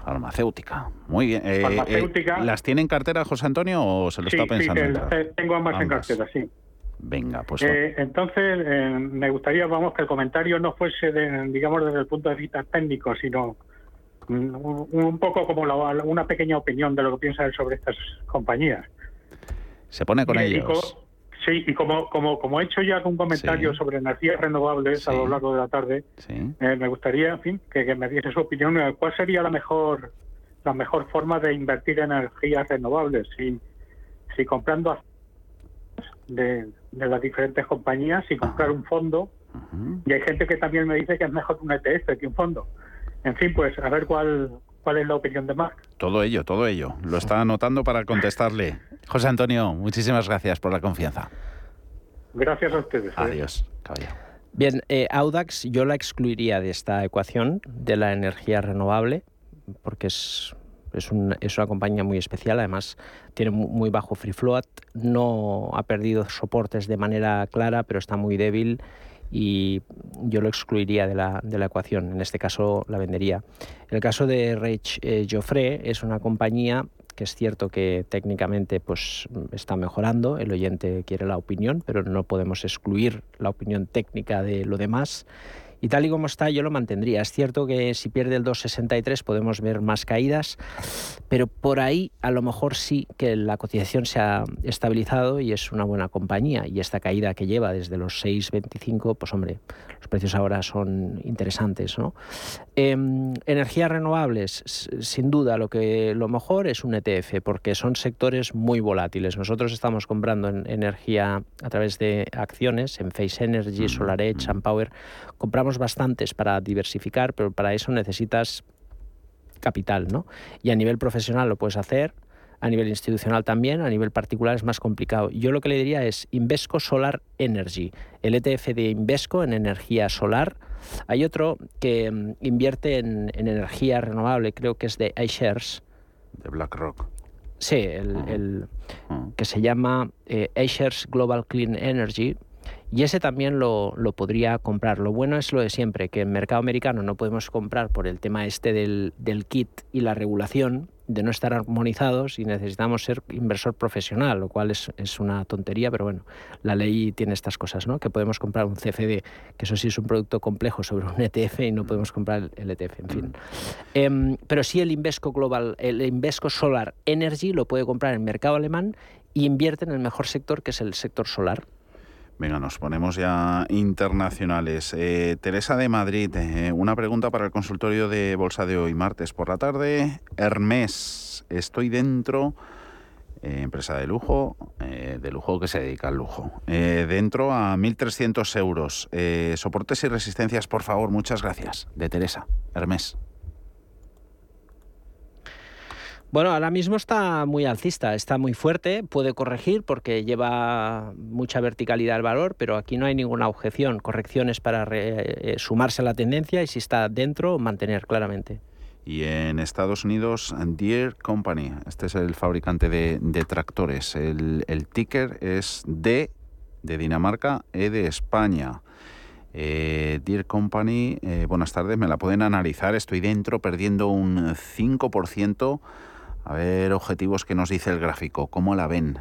Farmacéutica. Muy bien. Eh, Farmacéutica. eh, ¿Las tiene en cartera José Antonio o se lo Sí, está pensando? sí, tengo ambas, en Ambas. cartera, sí. Venga, pues Eh, entonces, eh, me gustaría, vamos, que el comentario no fuese, de, digamos, desde el punto de vista técnico, sino mm, un, poco como la- una pequeña opinión de lo que piensa él sobre estas compañías. se pone con y ellos. sí, y como, como, como he hecho ya un comentario Sí. sobre energías renovables a lo largo de la tarde, Sí. eh, me gustaría, en fin, que, que me diese su opinión. eh, ¿Cuál sería la mejor la mejor forma de invertir en energías renovables? Si, si comprando de, de las diferentes compañías, si comprar un fondo, y hay gente que también me dice que es mejor un ETF que un fondo. En fin, pues a ver cuál cuál es la opinión de Marc. Todo ello, todo ello. Lo está anotando para contestarle. José Antonio, muchísimas gracias por la confianza. Gracias a ustedes. ¿eh? Adiós, caballero. Bien, eh, Audax yo la excluiría de esta ecuación de la energía renovable, porque es, es, un- es una compañía muy especial, además tiene mu- muy bajo free float, no ha perdido soportes de manera clara, pero está muy débil y yo lo excluiría de la, de la ecuación, en este caso la vendería. En el caso de Reich eh, es una compañía que es cierto que técnicamente pues está mejorando, el oyente quiere la opinión, pero no podemos excluir la opinión técnica de lo demás. Y tal y como está, yo lo mantendría. Es cierto que si pierde el 2,63 podemos ver más caídas, pero por ahí a lo mejor sí que la cotización se ha estabilizado y es una buena compañía. Y esta caída que lleva desde los 6,25, pues hombre, los precios ahora son interesantes. ¿no? Em, energías renovables, sin duda, lo que lo mejor es un ETF, porque son sectores muy volátiles. Nosotros estamos comprando en- energía a través de acciones, en Face Energy, SolarEdge, SunPower. Compramos bastantes para diversificar, pero para eso necesitas capital, ¿no? Y a nivel profesional lo puedes hacer, a nivel institucional también, a nivel particular es más complicado. Yo lo que le diría es Invesco Solar Energy, el ETF de Invesco en energía solar. Hay otro que mm, invierte en, en energía renovable, creo que es de iShares. De BlackRock. Sí, el, el que se llama eh, iShares Global Clean Energy. Y ese también lo, lo podría comprar. Lo bueno es lo de siempre, que en mercado americano no podemos comprar por el tema este del, del kit y la regulación, de no estar armonizados y necesitamos ser inversor profesional, lo cual es, es una tontería, pero bueno, la ley tiene estas cosas, ¿no? Que podemos comprar un CFD, que eso sí es un producto complejo sobre un ETF y no podemos comprar el ETF, en fin. Em, pero sí el Invesco Global, el Invesco Solar Energy lo puede comprar en mercado alemán y invierte en el mejor sector, que es el sector solar. Venga, nos ponemos ya internacionales. Eh, Teresa de Madrid, eh, una pregunta para el consultorio de Bolsa de hoy, martes por la tarde. Hermes, estoy dentro, eh, empresa de lujo, de lujo que se dedica al lujo. Dentro a 1.300 euros. Soportes y resistencias, por favor, muchas gracias. De Teresa, Hermes. Bueno, ahora mismo está muy alcista, está muy fuerte, puede corregir porque lleva mucha verticalidad al valor, pero aquí no hay ninguna objeción. Correcciones para eh, sumarse a la tendencia y si está dentro, mantener claramente. Y en Estados Unidos, Deere Company. Este es el fabricante de, tractores. El, el ticker es D de Dinamarca, E de España. Eh, Company, eh, buenas tardes, me la pueden analizar. Estoy dentro perdiendo un 5%. A ver, objetivos que nos dice el gráfico. ¿Cómo la ven?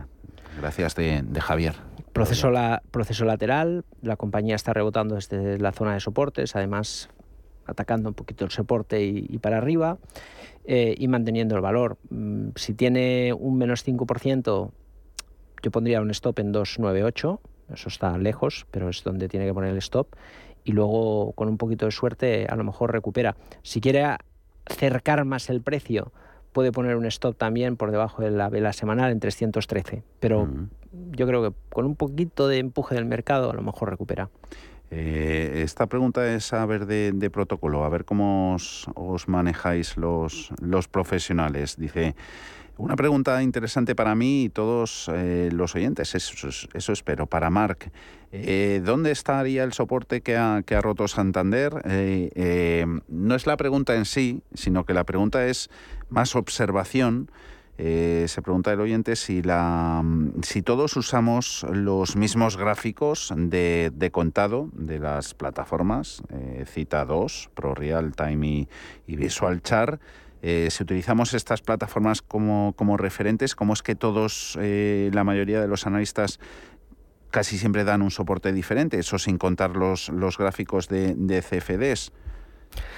Gracias de, de Javier. Proceso, la, proceso lateral, la compañía está rebotando desde la zona de soportes, además atacando un poquito el soporte y, y para arriba eh, y manteniendo el valor. Mm, Si tiene un menos 5%, yo pondría un stop en 298, eso está lejos, pero es donde tiene que poner el stop. Y luego, con un poquito de suerte, a lo mejor recupera. Si quiere acercar más el precio, puede poner un stop también por debajo de la vela semanal en 313. Pero yo creo que con un poquito de empuje del mercado, a lo mejor recupera. Eh, esta pregunta es a ver de, de protocolo, a ver cómo os, os manejáis los, los profesionales. Dice, una pregunta interesante para mí y todos eh, los oyentes, eso, eso espero. Para Marc, eh, ¿dónde estaría el soporte que ha, que ha roto Santander? Eh, no es la pregunta en sí, sino que la pregunta es más observación. Eh, se pregunta el oyente si, la, si todos usamos los mismos gráficos de, contado de las plataformas, eh, Cita 2, Pro Real Time y, Visual Chart. Eh, si utilizamos estas plataformas como, como referentes, ¿cómo es que todos, la mayoría de los analistas casi siempre dan un soporte diferente? Eso sin contar los, los gráficos de, de CFDs.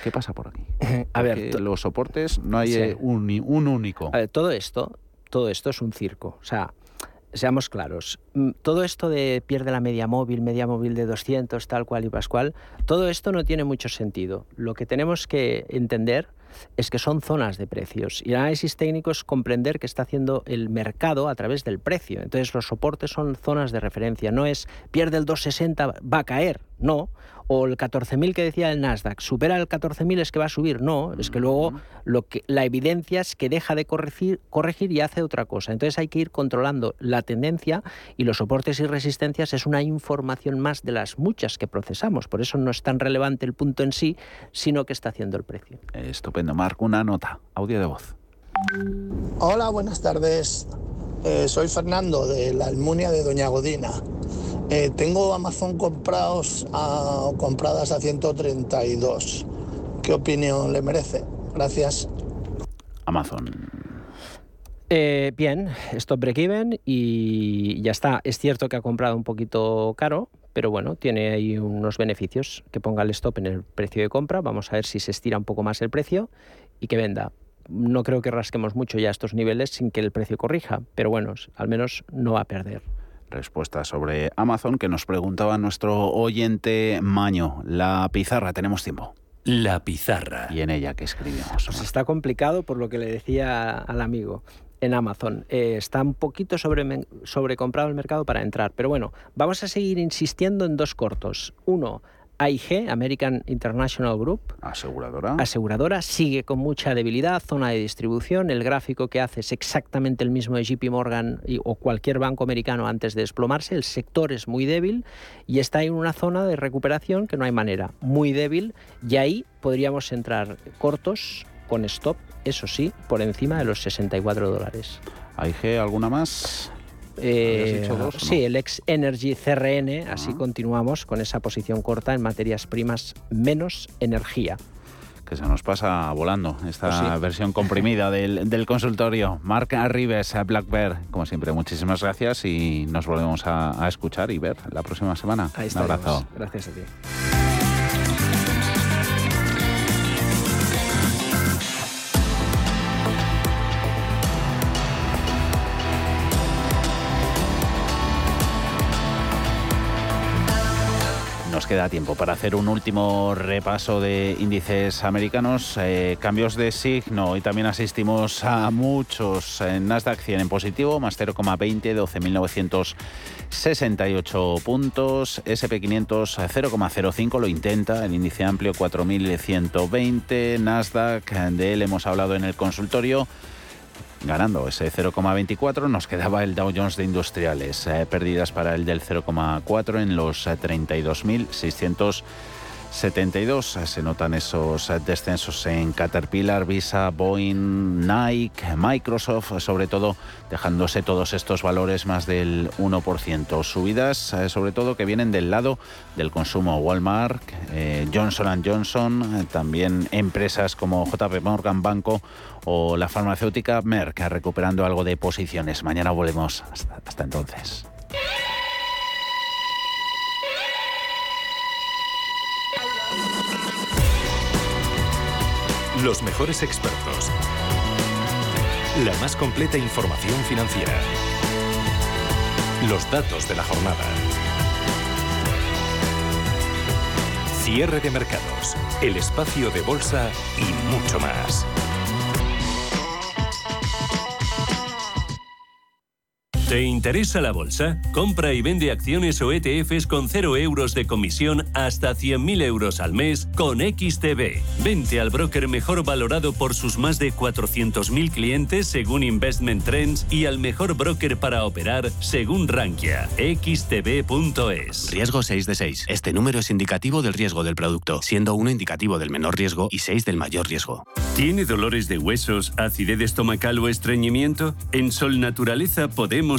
¿Qué pasa por aquí? A ver, los soportes no hay eh, un, un, único. todo esto, todo esto es un circo. O sea, seamos claros. Mm, todo esto de pierde la media móvil, media móvil de 200, tal cual y pascual, todo esto no tiene mucho sentido. Lo que tenemos que entender es que son zonas de precios. Y el análisis técnico es comprender qué está haciendo el mercado a través del precio. Entonces los soportes son zonas de referencia. No es pierde el 260, va a caer. No o el 14.000 que decía el Nasdaq, supera el 14.000 es que va a subir. No, es que luego lo que, la evidencia es que deja de corregir, corregir y hace otra cosa. Entonces hay que ir controlando la tendencia y los soportes y resistencias es una información más de las muchas que procesamos. Por eso no es tan relevante el punto en sí, sino que está haciendo el precio. Estupendo. Marco, una nota, audio de voz. Hola, buenas tardes. Eh, soy Fernando de la Almunia de Doña Godina. Eh, tengo Amazon comprados a, compradas a 132. ¿Qué opinión le merece? Gracias. Amazon. Eh, bien, stop break-even y ya está. Es cierto que ha comprado un poquito caro, pero bueno, tiene ahí unos beneficios. Que ponga el stop en el precio de compra. Vamos a ver si se estira un poco más el precio y que venda. No creo que rasquemos mucho ya estos niveles sin que el precio corrija, pero bueno, al menos no va a perder respuesta sobre Amazon que nos preguntaba nuestro oyente Maño. La pizarra, tenemos tiempo. La pizarra. Y en ella que escribimos. Pues está complicado por lo que le decía al amigo en Amazon. Eh, está un poquito sobre, sobrecomprado el mercado para entrar. Pero bueno, vamos a seguir insistiendo en dos cortos. Uno, AIG, American International Group. Aseguradora. Aseguradora, sigue con mucha debilidad, zona de distribución. El gráfico que hace es exactamente el mismo de JP Morgan o cualquier banco americano antes de desplomarse. El sector es muy débil y está en una zona de recuperación que no hay manera. Muy débil y ahí podríamos entrar cortos con stop, eso sí, por encima de los 64 dólares. AIG, ¿alguna más? Eh, sí, el ex Energy CRN, así continuamos con esa posición corta en materias primas menos energía que se nos pasa volando esta pues versión comprimida del, consultorio. Marc Arribes, Black Bear, como siempre, muchísimas gracias y nos volvemos a, escuchar y ver la próxima semana. Un abrazo. Gracias a ti. Queda tiempo para hacer un último repaso de índices americanos. Eh, cambios de signo. y también asistimos a muchos. Nasdaq 100 en positivo, más 0,20, 12.968 puntos. SP500 0,05, lo intenta. El índice amplio 4.120. Nasdaq, de él hemos hablado en el consultorio ganando ese 0,24. Nos quedaba el Dow Jones de Industriales, eh, pérdidas para el del 0,4 en los 32.600. 72 se notan esos descensos en Caterpillar, Visa, Boeing, Nike, Microsoft, sobre todo dejándose todos estos valores más del 1%. Subidas eh, sobre todo que vienen del lado del consumo Walmart, eh, Johnson Johnson, también empresas como JP Morgan Banco o la farmacéutica Merck recuperando algo de posiciones. Mañana volvemos. hasta entonces. Los mejores expertos. La más completa información financiera. Los datos de la jornada. Cierre de mercados. El espacio de bolsa y mucho más. ¿Te interesa la bolsa? Compra y vende acciones o ETFs con 0 euros de comisión hasta 100.000 euros al mes con XTB. Vente al broker mejor valorado por sus más de 400.000 clientes según Investment Trends y al mejor broker para operar según Rankia. XTB.es. Riesgo 6 de 6. Este número es indicativo del riesgo del producto, siendo 1 indicativo del menor riesgo y 6 del mayor riesgo. ¿Tiene dolores de huesos, acidez estomacal o estreñimiento? En Sol Naturaleza podemos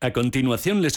A continuación les ofrezco